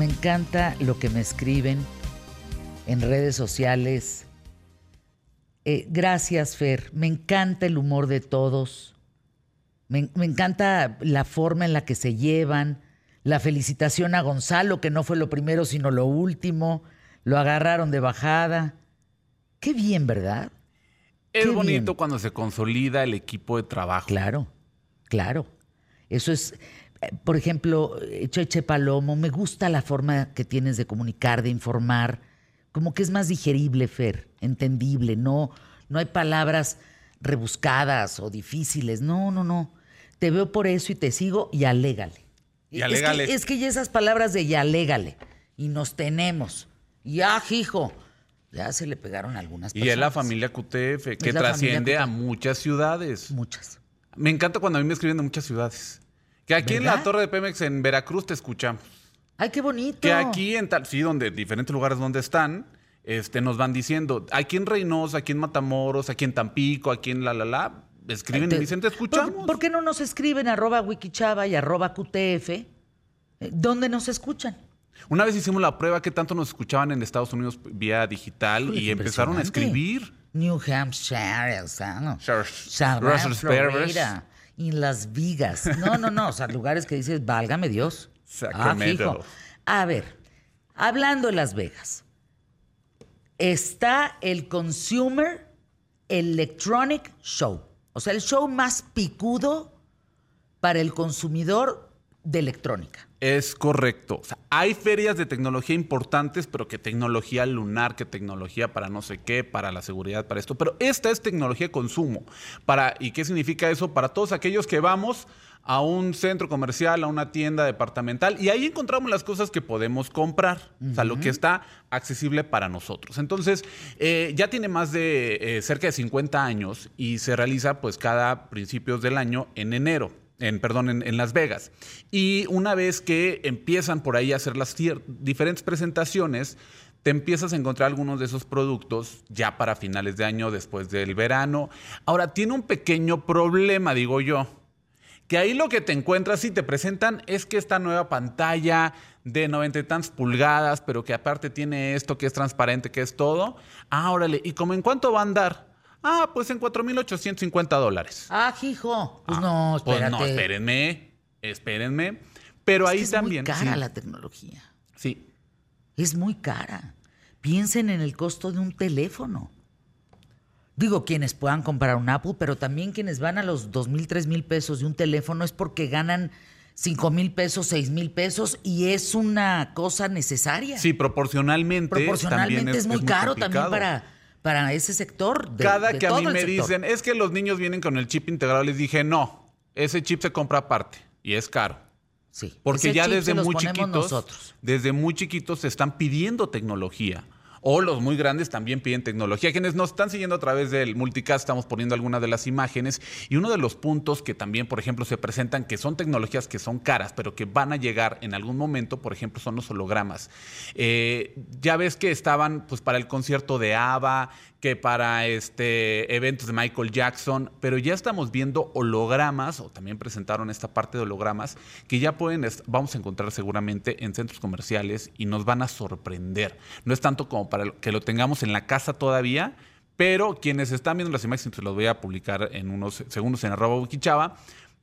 Me encanta lo que me escriben en redes sociales. Eh, gracias, Fer. Me encanta el humor de todos. Me, me encanta la forma en la que se llevan. La felicitación a Gonzalo, que no fue lo primero, sino lo último. Lo agarraron de bajada. Qué bien, ¿verdad? Es Qué bonito bien. cuando se consolida el equipo de trabajo. Claro, claro. Eso es, por ejemplo, eh, Cheche Palomo, me gusta la forma que tienes de comunicar, de informar, como que es más digerible, Fer, entendible, no, no hay palabras rebuscadas o difíciles, no, no, no. Te veo por eso y te sigo y alégale. Y Es que- alégale. Es que, ya esas palabras de y alégale, y nos tenemos, y ah, hijo, ya se le pegaron algunas Y personas. es la familia QTF, que Es la trasciende a muchas ciudades. Muchas. Me encanta cuando a mí me escriben de muchas ciudades. Que aquí en la. Torre de Pemex, en Veracruz, te escuchamos. Ay, qué bonito. Que aquí en tal, sí, donde diferentes lugares donde están, este, nos van diciendo, aquí en Reynosa, aquí en Matamoros, aquí en Tampico, aquí en la la la, escriben y dicen, te escuchamos. ¿Por, por qué no nos escriben arroba wikichava y arroba qtf? Eh, ¿Dónde nos escuchan? Una vez hicimos la prueba que tanto nos escuchaban en Estados Unidos vía digital y empezaron a escribir. New Hampshire, el Sano, Sure. Savannah, Russell. Florida, y Las Vegas. No, no, no, o sea, lugares que dices, válgame Dios. Sacramento. Ah. A ver, hablando de Las Vegas, está el Consumer Electronic Show, o sea, el show más picudo para el consumidor de electrónica. Es correcto. O sea, hay ferias de tecnología importantes, pero que tecnología lunar, que tecnología para no sé qué, para la seguridad, para esto. Pero esta es tecnología de consumo. Para, ¿Y qué significa eso? Para todos aquellos que vamos a un centro comercial, a una tienda departamental, y ahí encontramos las cosas que podemos comprar. O sea, lo que está accesible para nosotros. Entonces, eh, ya tiene más de eh, cerca de 50 años y se realiza pues cada principios del año en enero en, perdón, en, Las Vegas. Y una vez que empiezan por ahí a hacer las diferentes presentaciones, te empiezas a encontrar algunos de esos productos ya para finales de año, después del verano. Ahora, tiene un pequeño problema, digo yo, que ahí lo que te encuentras y te presentan es que esta nueva pantalla de 90 y tantas pulgadas, pero que aparte tiene esto que es transparente, que es todo. Ah, ¿y como en cuánto va a andar? Ah, pues en 4.850 dólares. Ah, hijo. Pues no, Pues espérate. no, espérenme, espérenme. Pero Es ahí que es también. muy cara sí, la tecnología. sí. Es muy cara. Piensen en el costo de un teléfono. Digo, quienes puedan comprar un Apple, pero también quienes van a los dos mil, tres mil pesos de un teléfono es porque ganan cinco mil pesos, seis mil pesos y es una cosa necesaria. Sí, proporcionalmente. Proporcionalmente también es, muy caro también para, para ese sector. de- Cada de que a mí me sector. dicen, es que los niños vienen con el chip integrado, les dije, no, ese chip se compra aparte y es caro. Sí, Porque ya desde muy chiquitos, nosotros. desde muy chiquitos se están pidiendo tecnología. O los muy grandes también piden tecnología. Quienes nos están siguiendo a través del multicast, estamos poniendo algunas de las imágenes. Y uno de los puntos que también, por ejemplo, se presentan, que son tecnologías que son caras, pero que van a llegar en algún momento, por ejemplo, son los hologramas. Eh, ya ves que estaban pues, para el concierto de ABBA, que para este, eventos de Michael Jackson, pero ya estamos viendo hologramas, o también presentaron esta parte de hologramas, que ya pueden, vamos a encontrar seguramente en centros comerciales y nos van a sorprender. No es tanto como para que lo tengamos en la casa todavía, pero quienes están viendo las imágenes, se los voy a publicar en unos segundos en arroba Wikichava,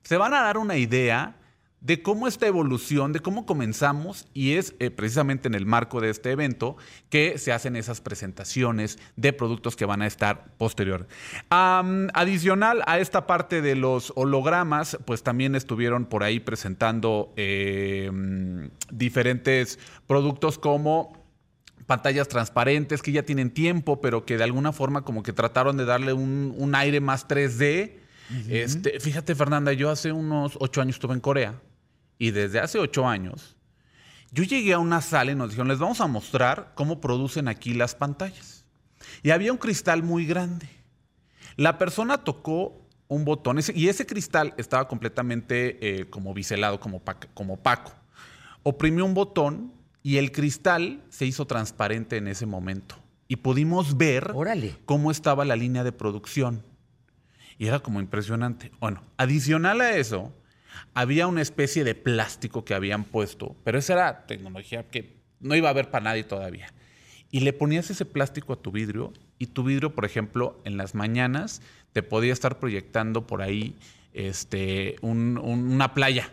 se van a dar una idea de cómo esta evolución, de cómo comenzamos, y es eh, precisamente en el marco de este evento que se hacen esas presentaciones de productos que van a estar posterior. Adicional a esta parte de los hologramas, pues también estuvieron por ahí presentando eh, diferentes productos como pantallas transparentes que ya tienen tiempo, pero que de alguna forma como que trataron de darle un, un aire más 3D. este, fíjate, Fernanda, yo hace unos ocho años estuve en Corea y desde hace ocho años yo llegué a una sala y nos dijeron, les vamos a mostrar cómo producen aquí las pantallas. Y había un cristal muy grande. La persona tocó un botón y ese cristal estaba completamente eh, como biselado, como opaco. Oprimió un botón y el cristal se hizo transparente en ese momento. Y pudimos ver Órale. cómo estaba la línea de producción. Y era como impresionante. Bueno, adicional a eso, había una especie de plástico que habían puesto, pero esa era tecnología que no iba a haber para nadie todavía. Y le ponías ese plástico a tu vidrio y tu vidrio, por ejemplo, en las mañanas te podía estar proyectando por ahí este, una playa.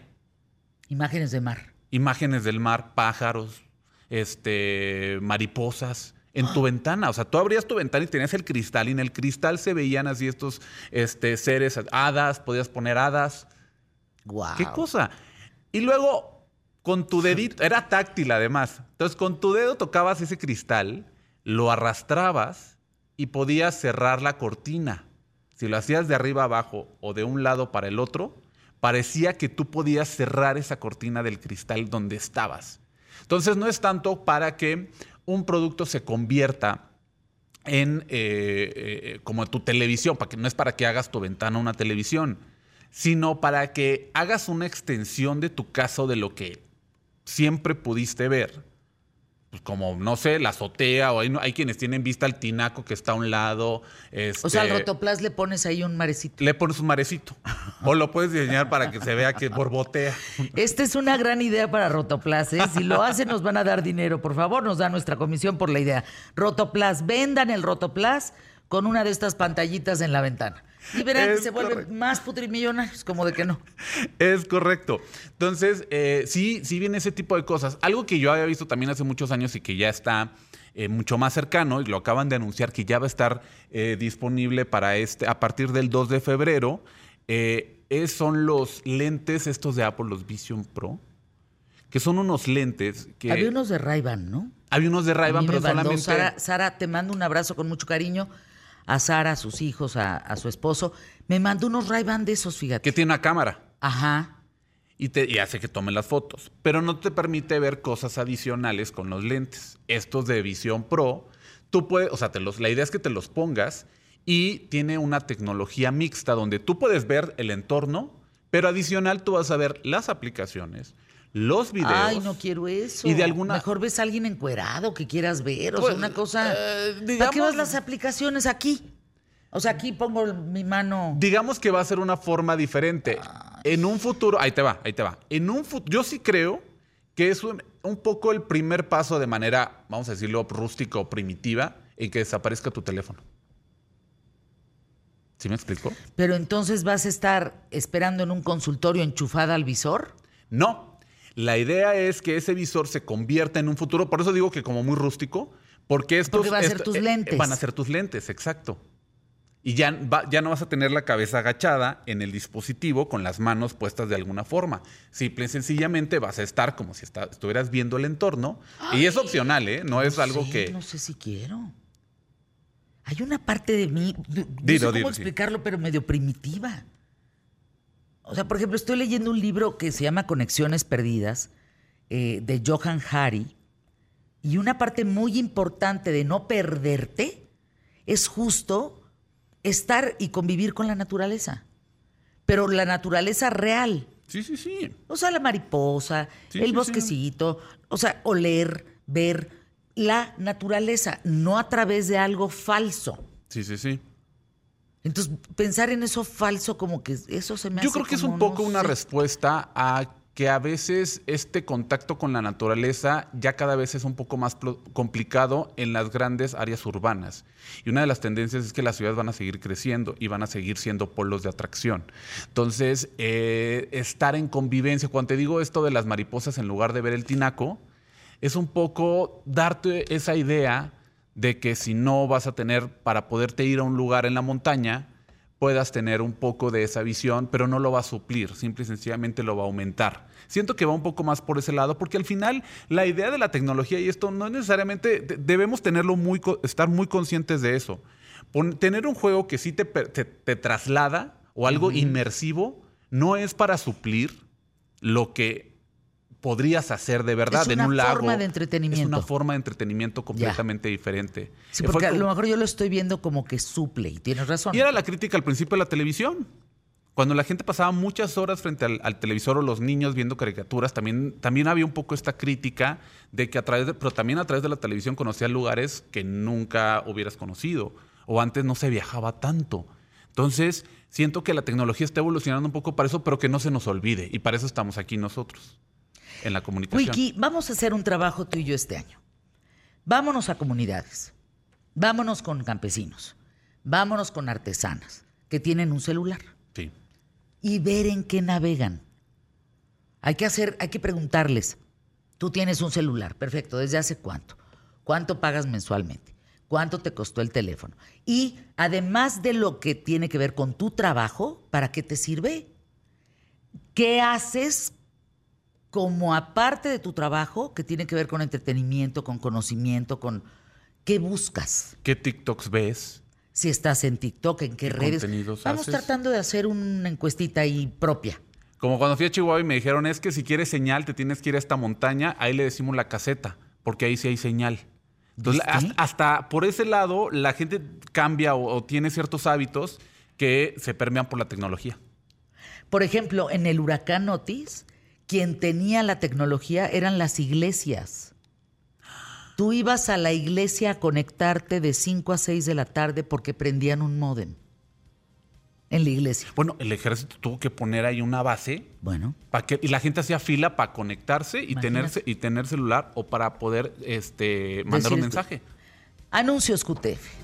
Imágenes de mar. Imágenes del mar, pájaros, este, mariposas en tu ventana. O sea, tú abrías tu ventana y tenías el cristal y en el cristal se veían así estos este, seres, hadas, podías poner hadas. Wow. ¿Qué cosa? Y luego, con tu dedito, era táctil además. Entonces, con tu dedo tocabas ese cristal, lo arrastrabas y podías cerrar la cortina. Si lo hacías de arriba abajo o de un lado para el otro, parecía que tú podías cerrar esa cortina del cristal donde estabas. Entonces, no es tanto para que un producto se convierta en eh, eh, como tu televisión, para que no es para que hagas tu ventana una televisión, sino para que hagas una extensión de tu caso de lo que siempre pudiste ver pues como, no sé, la azotea, o hay, hay, quienes tienen vista al tinaco que está a un lado. o sea, al este, rotoplas le pones ahí un marecito. Le pones un marecito. o lo puedes diseñar para que se vea que borbotea. Esta es una gran idea para Rotoplas. ¿eh? Si lo hacen, nos van a dar dinero. Por favor, nos da nuestra comisión por la idea. Rotoplas, vendan el Rotoplas con una de estas pantallitas en la ventana. Y verán que se vuelven más putrimillonarios, como de que no. Es correcto. Entonces, eh, sí, sí viene ese tipo de cosas. Algo que yo había visto también hace muchos años y que ya está eh, mucho más cercano, y lo acaban de anunciar que ya va a estar eh, disponible para este, a partir del 2 de febrero, son los lentes estos de Apple, los Vision Pro, que son unos lentes que... Había unos de Ray-Ban, ¿no? Había unos de Ray-Ban, pero solamente... Sara, Sara, te mando un abrazo con mucho cariño a Sara, a sus hijos, a, su esposo. Me mandó unos ray de esos, fíjate. Que tiene una cámara. Ajá. Y, te, hace que tome las fotos. Pero no te permite ver cosas adicionales con los lentes. Estos de Visión Pro, tú puedes, o sea, te los, la idea es que te los pongas y tiene una tecnología mixta donde tú puedes ver el entorno, pero adicional tú vas a ver las aplicaciones, los videos. Ay, no quiero eso. Y de alguna... Mejor ves a alguien encuerado que quieras ver. O sea, pues, una cosa. Eh, ¿Para qué vas las aplicaciones aquí? O sea, aquí pongo mi mano. Digamos que va a ser una forma diferente. En un futuro. Ahí te va, ahí te va. En un futuro. Yo sí creo que es un, poco el primer paso de manera, vamos a decirlo, rústica o primitiva, en que desaparezca tu teléfono. ¿Sí me explico? Pero entonces vas a estar esperando en un consultorio enchufada al visor. No, la idea es que ese visor se convierta en un futuro, por eso digo que como muy rústico, porque estos... Porque van a ser tus eh, lentes. Van a ser tus lentes, exacto. Y ya, ya no vas a tener la cabeza agachada en el dispositivo con las manos puestas de alguna forma. Simple y sencillamente vas a estar como si estuvieras viendo el entorno. y es opcional, ¿eh? No, es algo que... No sé si quiero. Hay una parte de mí, no sé cómo explicarlo, pero medio primitiva. O sea, por ejemplo, estoy leyendo un libro que se llama Conexiones Perdidas eh, de Johan Hari y una parte muy importante de no perderte es justo estar y convivir con la naturaleza, pero la naturaleza real. Sí, sí, sí. O sea, la mariposa, el bosquecito, o sea, oler, ver la naturaleza, no a través de algo falso. Sí, sí, sí. Entonces, pensar en eso falso, como que eso se me Yo creo que es un poco una respuesta a que a veces este contacto con la naturaleza ya cada vez es un poco más complicado en las grandes áreas urbanas. Y una de las tendencias es que las ciudades van a seguir creciendo y van a seguir siendo polos de atracción. Entonces, eh, estar en convivencia, cuando te digo esto de las mariposas en lugar de ver el tinaco, es un poco darte esa idea de que si no vas a tener para poderte ir a un lugar en la montaña, puedas tener un poco de esa visión, pero no lo va a suplir, simple y sencillamente lo va a aumentar. Siento que va un poco más por ese lado, porque al final la idea de la tecnología y esto no es necesariamente, debemos tenerlo muy, estar muy conscientes de eso. tener un juego que sí te, te, traslada o algo inmersivo no es para suplir lo que podrías hacer de verdad en un lago. Es una forma de entretenimiento. Es una forma de entretenimiento completamente diferente. Sí, porque a lo mejor yo lo estoy viendo como que suple y tienes razón. Y era la crítica al principio de la televisión. Cuando la gente pasaba muchas horas frente al, televisor o los niños viendo caricaturas, también, también había un poco esta crítica de que a través de, pero también a través de la televisión conocías lugares que nunca hubieras conocido o antes no se viajaba tanto. Entonces, siento que la tecnología está evolucionando un poco para eso, pero que no se nos olvide. Y para eso estamos aquí nosotros, en la comunicación. Wiki, vamos a hacer un trabajo tú y yo este año. Vámonos a comunidades. Vámonos con campesinos. Vámonos con artesanas que tienen un celular. Sí. Y ver en qué navegan. Hay que hacer, hay que preguntarles. Tú tienes un celular, perfecto. ¿Desde hace cuánto? ¿Cuánto pagas mensualmente? ¿Cuánto te costó el teléfono? Y además de lo que tiene que ver con tu trabajo, ¿para qué te sirve? ¿Qué haces como aparte de tu trabajo que tiene que ver con entretenimiento, con conocimiento, con qué buscas? ¿Qué TikToks ves? Si estás en TikTok, en qué, ¿Qué redes. contenidos Vamos haces? tratando de hacer una encuestita ahí propia. Como cuando fui a Chihuahua y me dijeron, es que si quieres señal, te tienes que ir a esta montaña, ahí le decimos la caseta, porque ahí sí hay señal. Entonces, hasta por ese lado, la gente cambia o, o tiene ciertos hábitos que se permean por la tecnología. Por ejemplo, en el huracán Otis, quien tenía la tecnología eran las iglesias. Tú ibas a la iglesia a conectarte de 5 a 6 de la tarde porque prendían un módem en la iglesia. Bueno, el ejército tuvo que poner ahí una base Bueno, para que, y la gente hacía fila para conectarse y tener, Imagínate. y tener celular o para poder este, mandar un esto. mensaje. anuncios QTF.